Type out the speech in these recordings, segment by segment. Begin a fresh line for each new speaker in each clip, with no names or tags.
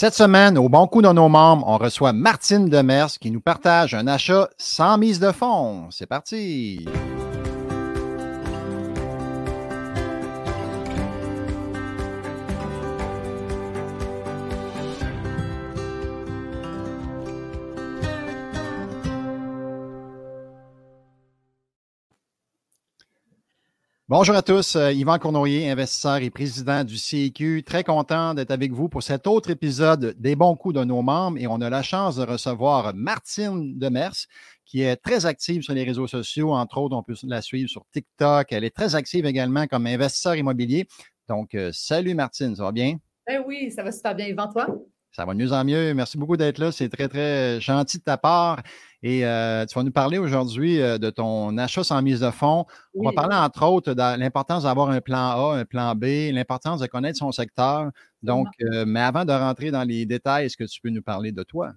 Cette semaine, au bon coup de nos membres, on reçoit Martine Demers qui nous partage un achat sans mise de fonds. C'est parti! Bonjour à tous, euh, Yvan Cournoyer, investisseur et président du CIQ. Très content d'être avec vous pour cet autre épisode des bons coups de nos membres et on a la chance de recevoir Martine Demers qui est très active sur les réseaux sociaux. Entre autres, on peut la suivre sur TikTok. Elle est très active également comme investisseur immobilier. Donc, euh, salut Martine, ça va bien?
Ben oui, ça va super bien. Yvan, toi?
Ça va de mieux en mieux. Merci beaucoup d'être là. C'est très, très gentil de ta part. Et euh, tu vas nous parler aujourd'hui euh, de ton achat sans mise de fonds. On va parler entre autres de l'importance d'avoir un plan A, un plan B, l'importance de connaître son secteur. Donc, euh, mais avant de rentrer dans les détails, est-ce que tu peux nous parler de toi?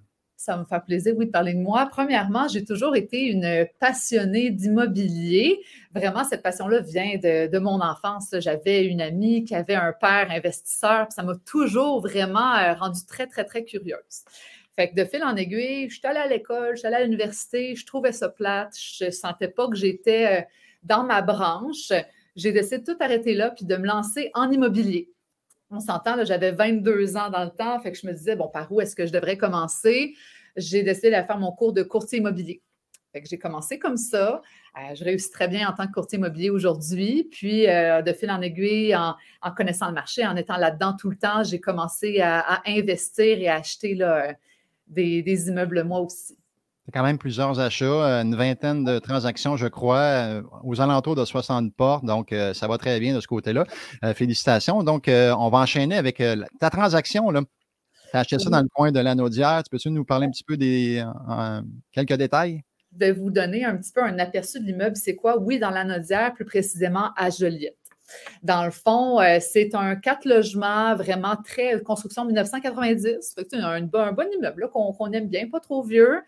Ça me fait plaisir, oui, de parler de moi. Premièrement, j'ai toujours été une passionnée d'immobilier. Vraiment, cette passion-là vient de, mon enfance. J'avais une amie qui avait un père investisseur, ça m'a toujours vraiment rendue très, très, très curieuse. Fait que de fil en aiguille, je suis allée à l'école, je suis allée à l'université, je trouvais ça plate, je ne sentais pas que j'étais euh, dans ma branche. J'ai décidé de tout arrêter là puis de me lancer en immobilier. On s'entend, j'avais 22 ans dans le temps, fait que je me disais, bon, par où est-ce que je devrais commencer? J'ai décidé de faire mon cours de courtier immobilier. Fait que j'ai commencé comme ça. Euh, je réussis très bien en tant que courtier immobilier aujourd'hui. Puis, euh, de fil en aiguille, en, connaissant le marché, en étant là-dedans tout le temps, j'ai commencé à, investir et à acheter là, des, immeubles moi aussi.
C'est quand même plusieurs achats, euh, une vingtaine de transactions, je crois, euh, aux alentours de 60 portes. Donc, euh, ça va très bien de ce côté-là. félicitations. Donc, on va enchaîner avec ta transaction. Tu as acheté ça dans le coin de l'Anaudière. Tu peux-tu nous parler un petit peu des quelques détails?
De vous donner un petit peu un aperçu de l'immeuble, c'est quoi? Oui, dans l'Anaudière, plus précisément à Joliette. Dans le fond, c'est un quatre logements vraiment très construction 1990. un, un, bon immeuble qu'on aime bien, pas trop vieux.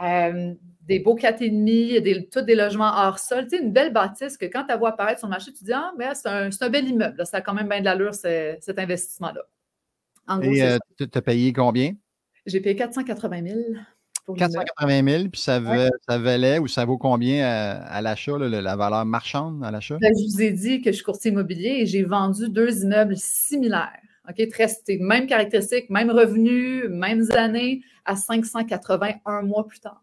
Euh, des beaux quatre et demi, des, tous des logements hors sol. Tu une belle bâtisse que quand tu vois apparaître sur le marché, tu dis Ah, mais c'est un, bel immeuble. Ça a quand même bien de l'allure, cet investissement-là.
et euh, tu as payé combien?
J'ai payé 480 000.
480 000, puis ça, valait ou ça vaut combien à, l'achat, la valeur marchande à l'achat?
Ben, je vous ai dit que je suis courtier immobilier et j'ai vendu deux immeubles similaires. OK, très, même caractéristiques, même revenus, mêmes années, à 581 mois plus tard.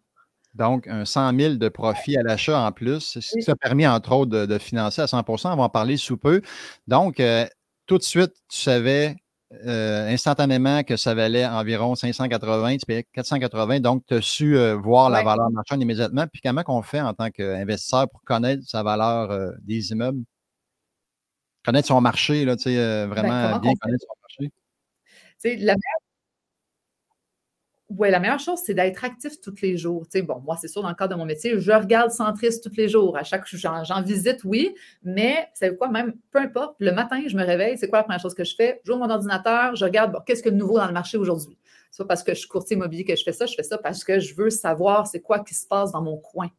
Donc, un 100 000 de profit à l'achat en plus, ce qui t'a permis, entre autres, de, financer à 100% On va en parler sous peu. Donc, euh, tout de suite, tu savais euh, instantanément que ça valait environ 580, tu payais 480, donc tu as su euh, voir la valeur marchande immédiatement. Puis comment on fait en tant qu'investisseur pour connaître sa valeur des immeubles? Connaître son marché, là, ben, vraiment bien connaître son marché.
La oui, la meilleure chose, c'est d'être actif tous les jours. Bon, moi, c'est sûr, dans le cadre de mon métier, je regarde Centris tous les jours. À chaque j'en visite, oui, mais c'est quoi, même, peu importe, le matin, je me réveille, c'est quoi la première chose que je fais? J'ouvre mon ordinateur, je regarde, bon, qu'est-ce que de nouveau dans le marché aujourd'hui? C'est pas parce que je suis courtier immobilier que je fais ça, je fais ça parce que je veux savoir c'est quoi qui se passe dans mon coin.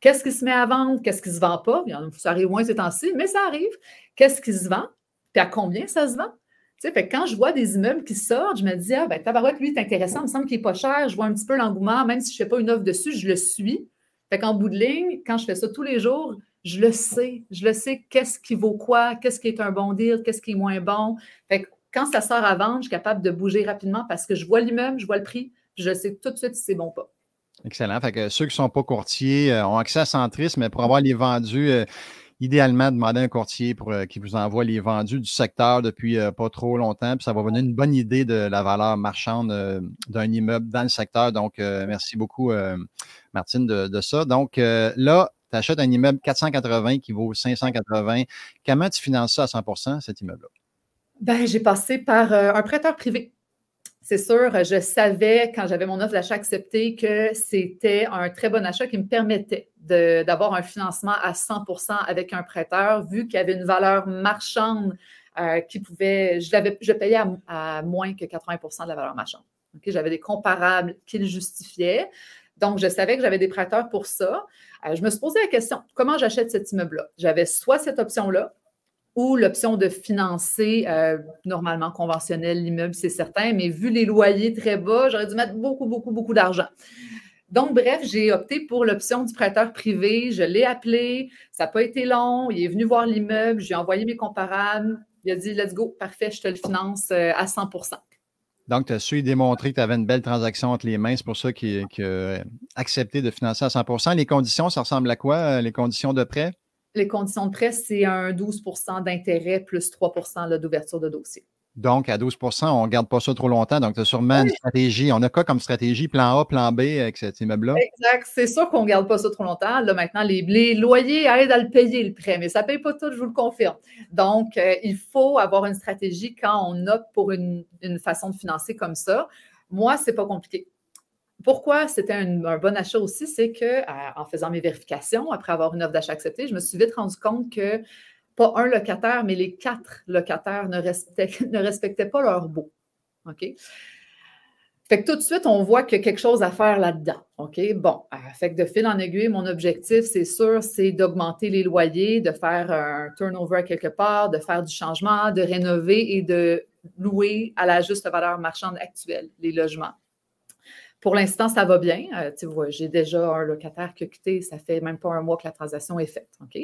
Qu'est-ce qui se met à vendre? Qu'est-ce qui ne se vend pas? Ça arrive moins ces temps-ci, mais ça arrive. Qu'est-ce qui se vend? Puis à combien ça se vend? fait quand je vois des immeubles qui sortent, je me dis, ah, ben, tabarouette, lui, c'est intéressant, il me semble qu'il n'est pas cher, je vois un petit peu l'engouement, même si je ne fais pas une offre dessus, je le suis. Fait qu'en bout de ligne, quand je fais ça tous les jours, je le sais. Je le sais, qu'est-ce qui vaut quoi, qu'est-ce qui est un bon deal, qu'est-ce qui est moins bon. Quand ça sort à vendre, je suis capable de bouger rapidement parce que je vois l'immeuble, je vois le prix, je sais tout de suite si c'est bon ou pas.
Excellent. Fait ceux qui ne sont pas courtiers euh, ont accès à Centris, mais pour avoir les vendus, euh, idéalement, demandez à un courtier pour euh, qui vous envoie les vendus du secteur depuis pas trop longtemps. Puis ça va vous donner une bonne idée de la valeur marchande d'un immeuble dans le secteur. Donc, merci beaucoup, Martine, de, ça. Donc, là, tu achètes un immeuble 480 qui vaut 580. Comment tu finances ça à 100% cet immeuble-là?
Ben, j'ai passé par un prêteur privé c'est sûr, je savais quand j'avais mon offre d'achat acceptée que c'était un très bon achat qui me permettait d'avoir un financement à 100% avec un prêteur, vu qu'il y avait une valeur marchande euh, qui pouvait, je, payais à, moins que 80% de la valeur marchande. J'avais des comparables qui le justifiaient. Donc, je savais que j'avais des prêteurs pour ça. Euh, je me suis posé la question, comment j'achète cet immeuble-là? J'avais soit cette option-là, ou l'option de financer, euh, normalement conventionnel, l'immeuble, c'est certain, mais vu les loyers très bas, j'aurais dû mettre beaucoup, beaucoup, beaucoup d'argent. Donc, bref, j'ai opté pour l'option du prêteur privé. Je l'ai appelé. Ça n'a pas été long. Il est venu voir l'immeuble. J'ai envoyé mes comparables. Il a dit Let's go, parfait, je te le finance euh, à 100%
donc, tu as su démontrer que tu avais une belle transaction entre les mains. C'est pour ça qu'il a accepté de financer à 100% Les conditions, ça ressemble à quoi, euh, les conditions de prêt?
Les conditions de prêt, c'est un 12% d'intérêt plus 3% d'ouverture de dossier.
Donc, à 12% on ne garde pas ça trop longtemps. Donc, tu as sûrement une stratégie. On a quoi comme stratégie? Plan A, plan B avec cet immeuble-là?
Exact. C'est sûr qu'on ne garde pas ça trop longtemps. Là, maintenant, les, loyers aident à le payer, le prêt, mais ça ne paye pas tout, je vous le confirme. Donc, euh, il faut avoir une stratégie quand on opte pour une, façon de financer comme ça. Moi, ce n'est pas compliqué. Pourquoi c'était un, bon achat aussi, c'est qu'en faisant mes vérifications, après avoir une offre d'achat acceptée, je me suis vite rendu compte que pas un locataire, mais les quatre locataires ne respectaient, ne respectaient pas leur beau. OK? Fait que tout de suite, on voit qu'il y a quelque chose à faire là-dedans. OK? Bon, euh, fait que de fil en aiguille, mon objectif, c'est sûr, c'est d'augmenter les loyers, de faire un turnover quelque part, de faire du changement, de rénover et de louer à la juste valeur marchande actuelle les logements. Pour l'instant, ça va bien. Euh, tu vois, j'ai déjà un locataire qui a quitté, ça fait même pas un mois que la transaction est faite. OK?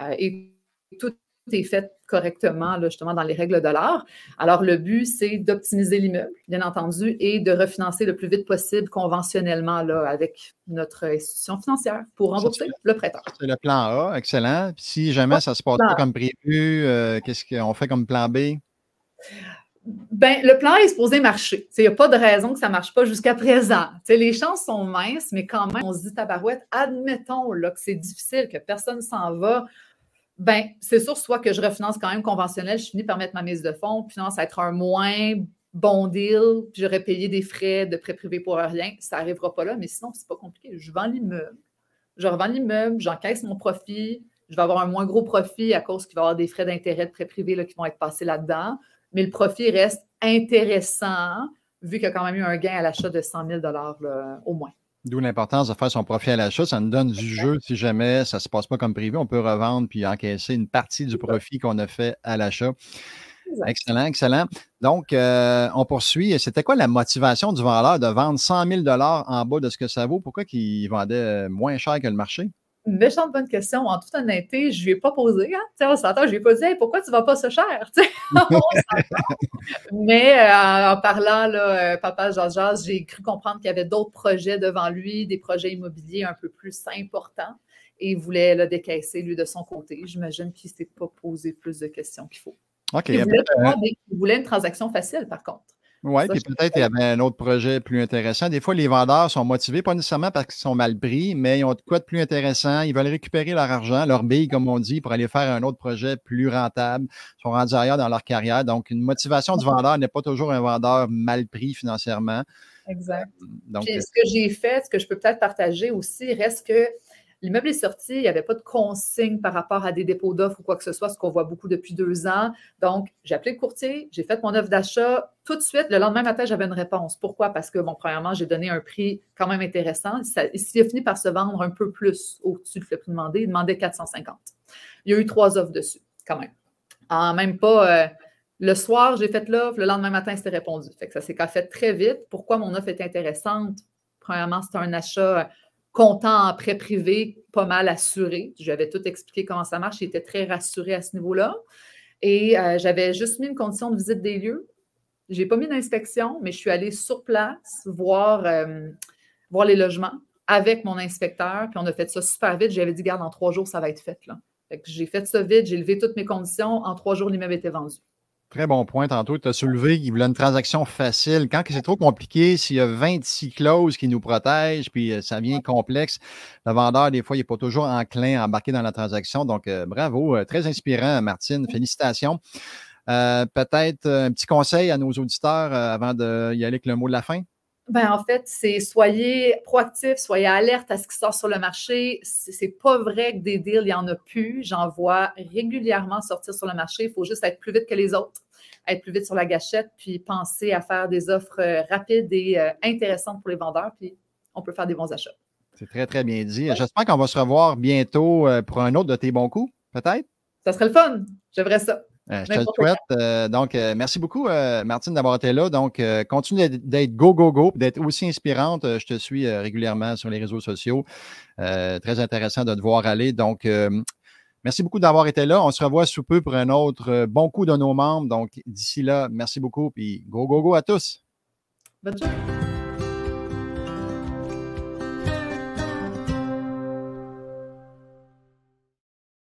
Euh, et tout est fait correctement, là, justement, dans les règles de l'art. Alors, le but, c'est d'optimiser l'immeuble, bien entendu, et de refinancer le plus vite possible conventionnellement là, avec notre institution financière pour rembourser le prêteur.
C'est le plan A, excellent. Si jamais ça ne se passe pas comme prévu, euh, qu'est-ce qu'on fait comme plan B?
Ben, le plan est supposé marcher. Il n'y a pas de raison que ça ne marche pas jusqu'à présent. les chances sont minces, mais quand même, on se dit tabarouette, admettons là, que c'est difficile, que personne ne s'en va ben, c'est sûr, soit que je refinance quand même conventionnel, je finis par mettre ma mise de fonds, puis être un moins bon deal, puis j'aurais payé des frais de prêt privé pour rien. Ça n'arrivera pas là, mais sinon, c'est pas compliqué. Je vends l'immeuble. Je revends l'immeuble, j'encaisse mon profit, je vais avoir un moins gros profit à cause qu'il va y avoir des frais d'intérêt de prêt privé qui vont être passés là-dedans, mais le profit reste intéressant vu qu'il y a quand même eu un gain à l'achat de 100 000 au moins.
D'où l'importance de faire son profit à l'achat. Ça nous donne du jeu si jamais ça ne se passe pas comme prévu. On peut revendre puis encaisser une partie du profit qu'on a fait à l'achat. Excellent, excellent. Donc, euh, on poursuit. C'était quoi la motivation du vendeur de vendre 100 000 en bas de ce que ça vaut? Pourquoi il vendait moins cher que le marché?
Une méchante bonne question. En toute honnêteté, je ne lui ai pas posé. Hein? On s'entend, je lui ai pas dit pourquoi tu ne vas pas ce cher? Mais euh, en parlant, là, euh, papa Georges, j'ai cru comprendre qu'il y avait d'autres projets devant lui, des projets immobiliers un peu plus importants. Et il voulait le décaisser, lui, de son côté. J'imagine qu'il ne s'est pas posé plus de questions qu'il faut. il voulait une transaction facile, par contre.
Oui, puis peut-être qu'il y avait un autre projet plus intéressant. Des fois, les vendeurs sont motivés, pas nécessairement parce qu'ils sont mal pris, mais ils ont de quoi de plus intéressant. Ils veulent récupérer leur argent, leur bille, comme on dit, pour aller faire un autre projet plus rentable. Ils sont rendus ailleurs dans leur carrière. Donc, une motivation du vendeur n'est pas toujours un vendeur mal pris financièrement.
Exact. Euh, donc, ce que j'ai fait, ce que je peux peut-être partager aussi, reste que L'immeuble est sorti, il n'y avait pas de consigne par rapport à des dépôts d'offres ou quoi que ce soit, ce qu'on voit beaucoup depuis deux ans. Donc, j'ai appelé le courtier, j'ai fait mon offre d'achat. Tout de suite, le lendemain matin, j'avais une réponse. Pourquoi? Parce que, bon, premièrement, j'ai donné un prix quand même intéressant. Il a fini par se vendre un peu plus au-dessus de le prix demandé. Il demandait 450. Il y a eu trois offres dessus, quand même. En même pas. Euh, le soir, j'ai fait l'offre. Le lendemain matin, c'était répondu. Fait que ça s'est fait très vite. Pourquoi mon offre est intéressante? Premièrement, c'est un achat comptant en prêt privé, pas mal assuré. J'avais tout expliqué comment ça marche. J'étais très rassuré à ce niveau-là. Et euh, j'avais juste mis une condition de visite des lieux. Je n'ai pas mis d'inspection, mais je suis allée sur place voir, euh, voir les logements avec mon inspecteur. Puis on a fait ça super vite. J'avais dit, garde, en trois jours, ça va être fait. J'ai fait ça vite, j'ai levé toutes mes conditions. En trois jours, l'immeuble était vendu.
Très bon point. Tantôt, tu as soulevé qu'il voulait une transaction facile. Quand c'est trop compliqué, s'il y a 26 clauses qui nous protègent, puis euh, ça devient complexe, le vendeur, des fois, il n'est pas toujours enclin à embarquer dans la transaction. Donc, euh, bravo. Euh, très inspirant, Martine. Félicitations. Peut-être un petit conseil à nos auditeurs avant d'y aller avec le mot de la fin?
Ben, en fait, c'est soyez proactifs, soyez alerte à ce qui sort sur le marché. C'est pas vrai que des deals, il n'y en a plus. J'en vois régulièrement sortir sur le marché. Il faut juste être plus vite que les autres, être plus vite sur la gâchette, puis penser à faire des offres euh, rapides et euh, intéressantes pour les vendeurs, puis on peut faire des bons achats.
C'est très, très bien dit. J'espère qu'on va se revoir bientôt euh, pour un autre de tes bons coups, peut-être?
Ça serait le fun. J'aimerais ça.
Je te le souhaite. donc, merci beaucoup, Martine, d'avoir été là. Donc, continue d'être go, go, go, d'être aussi inspirante. je te suis régulièrement sur les réseaux sociaux. très intéressant de te voir aller. Donc, merci beaucoup d'avoir été là. On se revoit sous peu pour un autre bon coup de nos membres. Donc, d'ici là, merci beaucoup. Puis, go, go, go à tous.
Bonne journée.